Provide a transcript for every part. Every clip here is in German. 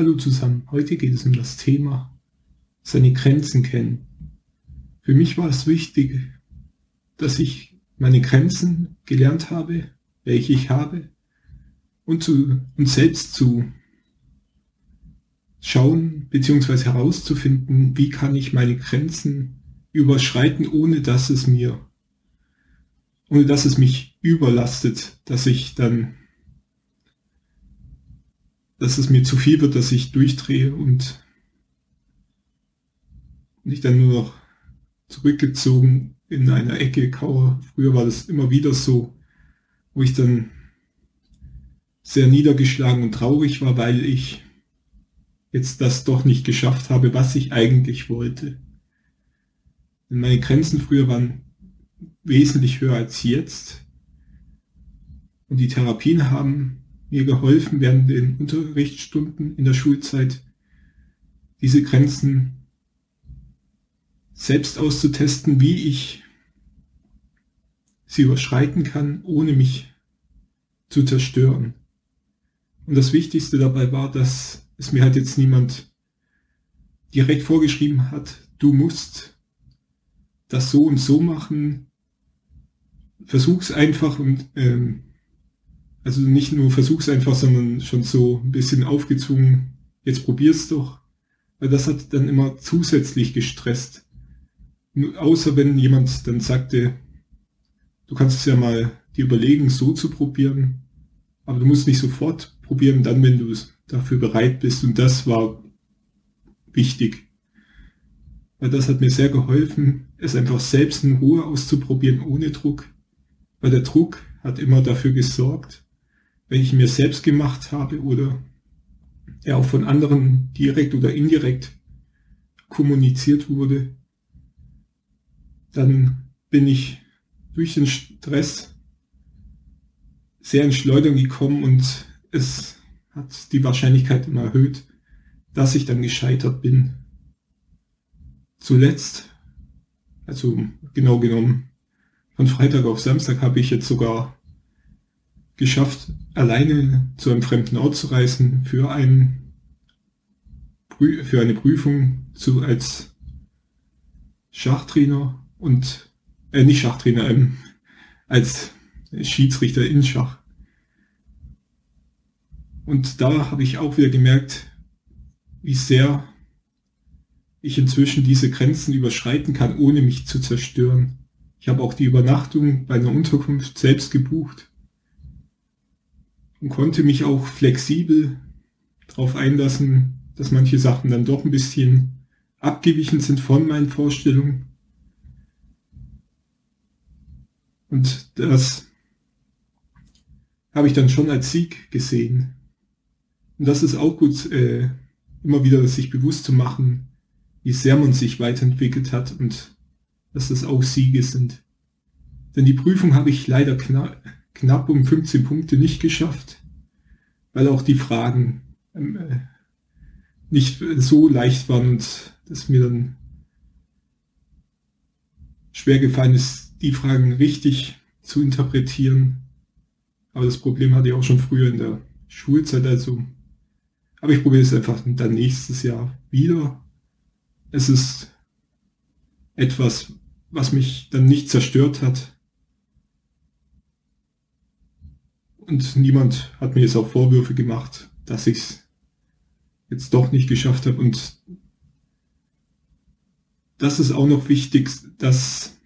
Hallo zusammen, heute geht es um das Thema seine Grenzen kennen. Für mich war es wichtig, dass ich meine Grenzen gelernt habe, welche ich habe, und, zu, und selbst zu schauen bzw. herauszufinden, wie kann ich meine Grenzen überschreiten, ohne dass es mir, ohne dass es mich überlastet, dass ich dann dass es mir zu viel wird, dass ich durchdrehe und nicht dann nur noch zurückgezogen in einer Ecke kauere. Früher war das immer wieder so, wo ich dann sehr niedergeschlagen und traurig war, weil ich jetzt das doch nicht geschafft habe, was ich eigentlich wollte. Denn meine Grenzen früher waren wesentlich höher als jetzt. Und die Therapien haben mir geholfen, während den Unterrichtsstunden in der Schulzeit diese Grenzen selbst auszutesten, wie ich sie überschreiten kann, ohne mich zu zerstören. Und das Wichtigste dabei war, dass es mir halt jetzt niemand direkt vorgeschrieben hat, du musst das so und so machen, versuch's einfach und ähm, also nicht nur versuch's einfach, sondern schon so ein bisschen aufgezwungen, jetzt probier's doch. Weil das hat dann immer zusätzlich gestresst. Außer wenn jemand dann sagte, du kannst es ja mal dir überlegen, so zu probieren, aber du musst nicht sofort probieren, dann wenn du dafür bereit bist. Und das war wichtig. Weil das hat mir sehr geholfen, es einfach selbst in Ruhe auszuprobieren, ohne Druck. Weil der Druck hat immer dafür gesorgt, wenn ich mir selbst gemacht habe oder er auch von anderen direkt oder indirekt kommuniziert wurde, dann bin ich durch den Stress sehr in Schleudern gekommen und es hat die Wahrscheinlichkeit immer erhöht, dass ich dann gescheitert bin. Zuletzt, also genau genommen, von Freitag auf Samstag habe ich jetzt sogar geschafft, alleine zu einem fremden Ort zu reisen für, ein, für eine Prüfung zu, als Schachtrainer und, äh, nicht Schachtrainer, ähm, als Schiedsrichter in Schach. Und da habe ich auch wieder gemerkt, wie sehr ich inzwischen diese Grenzen überschreiten kann, ohne mich zu zerstören. Ich habe auch die Übernachtung bei einer Unterkunft selbst gebucht und konnte mich auch flexibel darauf einlassen, dass manche Sachen dann doch ein bisschen abgewichen sind von meinen Vorstellungen. Und das habe ich dann schon als Sieg gesehen. Und das ist auch gut, äh, immer wieder sich bewusst zu machen, wie sehr man sich weiterentwickelt hat und dass das auch Siege sind. Denn die Prüfung habe ich leider knapp, knapp um 15 Punkte nicht geschafft, weil auch die Fragen ähm, äh, nicht so leicht waren und es mir dann schwer gefallen ist, die Fragen richtig zu interpretieren. Aber das Problem hatte ich auch schon früher in der Schulzeit, also. Aber ich probiere es einfach dann nächstes Jahr wieder. Es ist etwas, was mich dann nicht zerstört hat, Und niemand hat mir jetzt auch Vorwürfe gemacht, dass ich es jetzt doch nicht geschafft habe. Und das ist auch noch wichtig, dass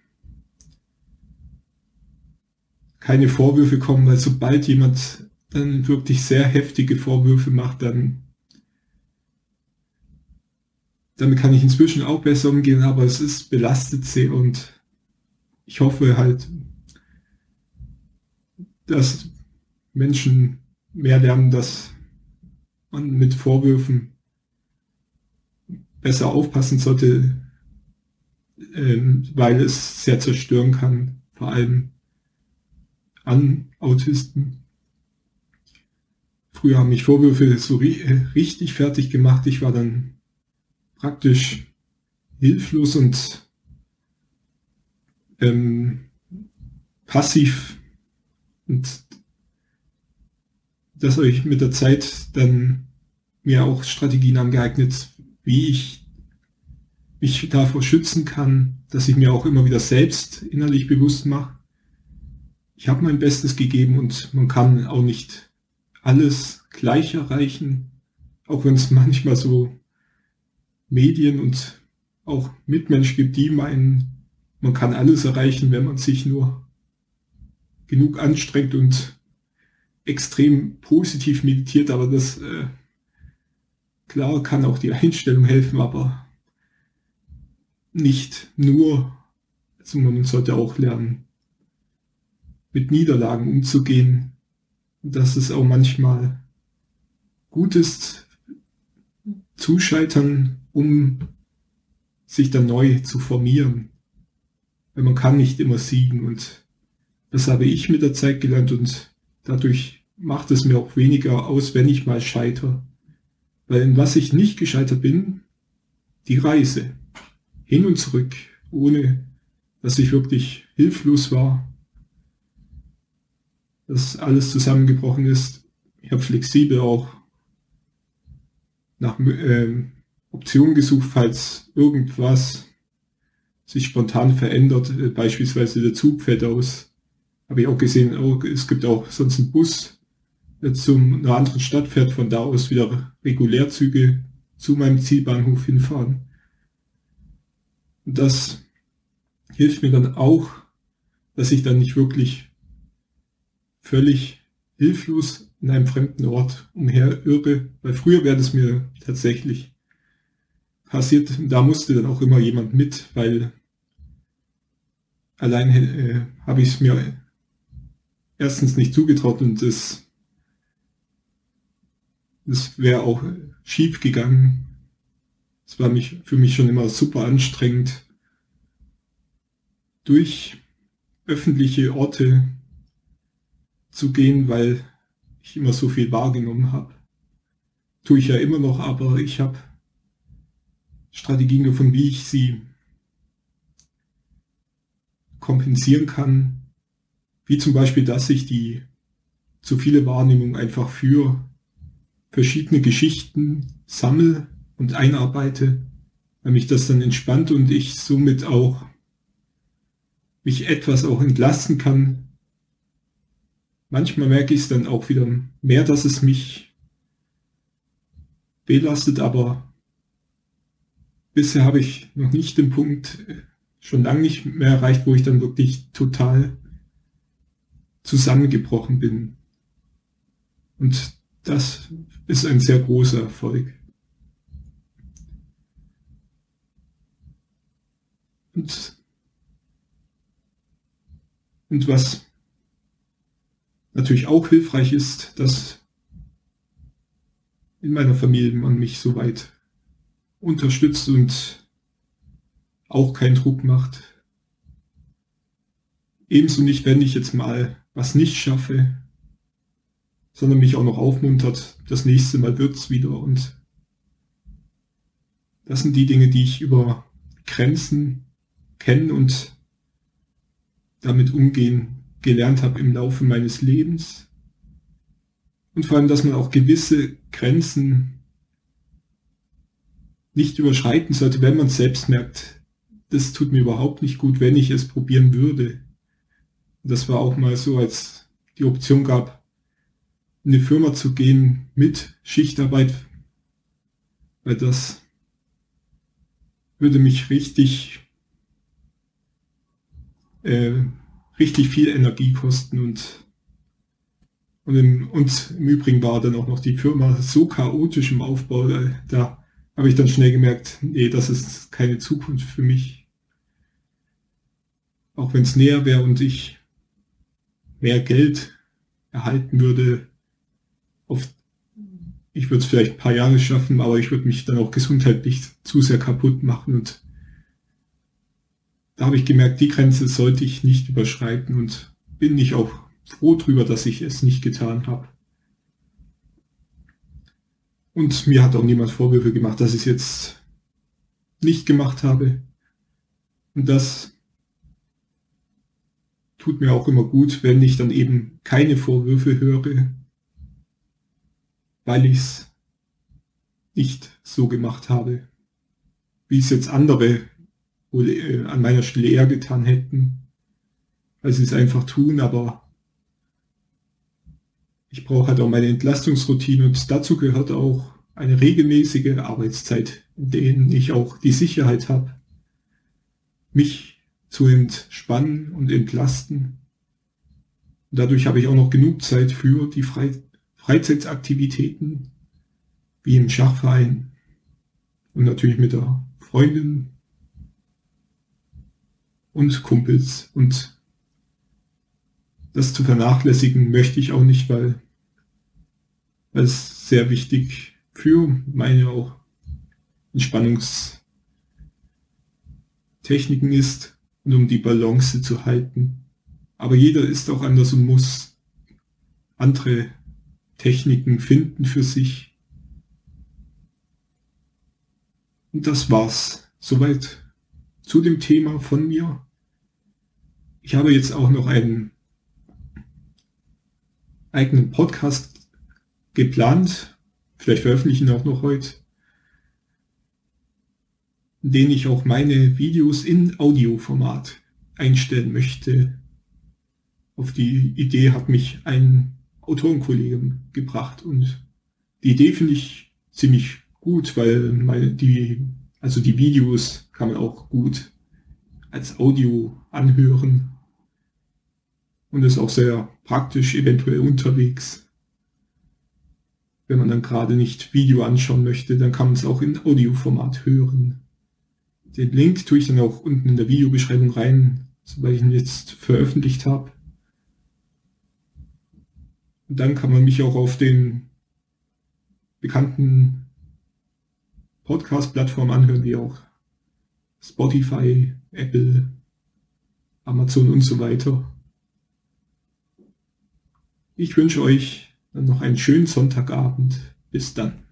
keine Vorwürfe kommen, weil sobald jemand dann wirklich sehr heftige Vorwürfe macht, dann damit kann ich inzwischen auch besser umgehen, aber es ist belastet sehr und ich hoffe halt, dass Menschen mehr lernen, dass man mit Vorwürfen besser aufpassen sollte, ähm, weil es sehr zerstören kann, vor allem an Autisten. Früher haben mich Vorwürfe so richtig fertig gemacht. Ich war dann praktisch hilflos und ähm, passiv. Und das habe ich mit der Zeit dann mir auch Strategien angeeignet, wie ich mich davor schützen kann, dass ich mir auch immer wieder selbst innerlich bewusst mache, ich habe mein Bestes gegeben und man kann auch nicht alles gleich erreichen, auch wenn es manchmal so Medien und auch Mitmenschen gibt, die meinen, man kann alles erreichen, wenn man sich nur genug anstrengt und extrem positiv meditiert, aber das äh, klar kann auch die Einstellung helfen, aber nicht nur. Also man sollte auch lernen, mit Niederlagen umzugehen, dass es auch manchmal gut ist, zu scheitern, um sich dann neu zu formieren. Weil man kann nicht immer siegen und das habe ich mit der Zeit gelernt und dadurch macht es mir auch weniger aus, wenn ich mal scheitere. Weil in was ich nicht gescheitert bin, die Reise. Hin und zurück, ohne dass ich wirklich hilflos war, dass alles zusammengebrochen ist. Ich habe flexibel auch nach äh, Optionen gesucht, falls irgendwas sich spontan verändert, äh, beispielsweise der Zug fällt aus. Habe ich auch gesehen, oh, es gibt auch sonst einen Bus, der zum einer anderen Stadt fährt, von da aus wieder Regulärzüge zu meinem Zielbahnhof hinfahren. Und das hilft mir dann auch, dass ich dann nicht wirklich völlig hilflos in einem fremden Ort umherirre, weil früher wäre das mir tatsächlich passiert, da musste dann auch immer jemand mit, weil allein äh, habe ich es mir erstens nicht zugetraut und das, das wäre auch schief gegangen. Es war mich, für mich schon immer super anstrengend, durch öffentliche Orte zu gehen, weil ich immer so viel wahrgenommen habe. Tue ich ja immer noch, aber ich habe Strategien davon, wie ich sie kompensieren kann. Wie zum Beispiel, dass ich die zu viele Wahrnehmung einfach für verschiedene Geschichten sammle und einarbeite, weil mich das dann entspannt und ich somit auch mich etwas auch entlasten kann. Manchmal merke ich es dann auch wieder mehr, dass es mich belastet, aber bisher habe ich noch nicht den Punkt schon lange nicht mehr erreicht, wo ich dann wirklich total zusammengebrochen bin. Und das ist ein sehr großer Erfolg. Und, und was natürlich auch hilfreich ist, dass in meiner Familie man mich so weit unterstützt und auch keinen Druck macht. Ebenso nicht, wenn ich jetzt mal was nicht schaffe, sondern mich auch noch aufmuntert, das nächste Mal wird's wieder und das sind die Dinge, die ich über Grenzen kennen und damit umgehen gelernt habe im Laufe meines Lebens. Und vor allem, dass man auch gewisse Grenzen nicht überschreiten sollte, wenn man selbst merkt, das tut mir überhaupt nicht gut, wenn ich es probieren würde. Das war auch mal so, als die Option gab, in eine Firma zu gehen mit Schichtarbeit, weil das würde mich richtig äh, richtig viel Energie kosten und und im, und im Übrigen war dann auch noch die Firma so chaotisch im Aufbau, da, da habe ich dann schnell gemerkt, nee, das ist keine Zukunft für mich. Auch wenn es näher wäre und ich mehr Geld erhalten würde, auf, ich würde es vielleicht ein paar Jahre schaffen, aber ich würde mich dann auch gesundheitlich zu sehr kaputt machen und da habe ich gemerkt, die Grenze sollte ich nicht überschreiten und bin ich auch froh drüber, dass ich es nicht getan habe. Und mir hat auch niemand Vorwürfe gemacht, dass ich es jetzt nicht gemacht habe. Und das tut mir auch immer gut, wenn ich dann eben keine Vorwürfe höre, weil ich es nicht so gemacht habe, wie es jetzt andere äh, an meiner Stelle eher getan hätten, sie es einfach tun, aber ich brauche halt auch meine Entlastungsroutine und dazu gehört auch eine regelmäßige Arbeitszeit, in denen ich auch die Sicherheit habe, mich zu entspannen und entlasten. Dadurch habe ich auch noch genug Zeit für die Fre Freizeitaktivitäten, wie im Schachverein und natürlich mit der Freundin und Kumpels. Und das zu vernachlässigen möchte ich auch nicht, weil, weil es sehr wichtig für meine auch Entspannungstechniken ist und um die Balance zu halten. Aber jeder ist auch anders und muss andere Techniken finden für sich. Und das war's. Soweit zu dem Thema von mir. Ich habe jetzt auch noch einen eigenen Podcast geplant. Vielleicht veröffentlichen auch noch heute. In den ich auch meine Videos in Audioformat einstellen möchte. Auf die Idee hat mich ein Autorenkollege gebracht und die Idee finde ich ziemlich gut, weil meine, die, also die Videos kann man auch gut als Audio anhören und ist auch sehr praktisch eventuell unterwegs. Wenn man dann gerade nicht Video anschauen möchte, dann kann man es auch in Audioformat hören. Den Link tue ich dann auch unten in der Videobeschreibung rein, sobald ich ihn jetzt veröffentlicht habe. Und dann kann man mich auch auf den bekannten Podcast-Plattformen anhören, wie auch Spotify, Apple, Amazon und so weiter. Ich wünsche euch dann noch einen schönen Sonntagabend. Bis dann.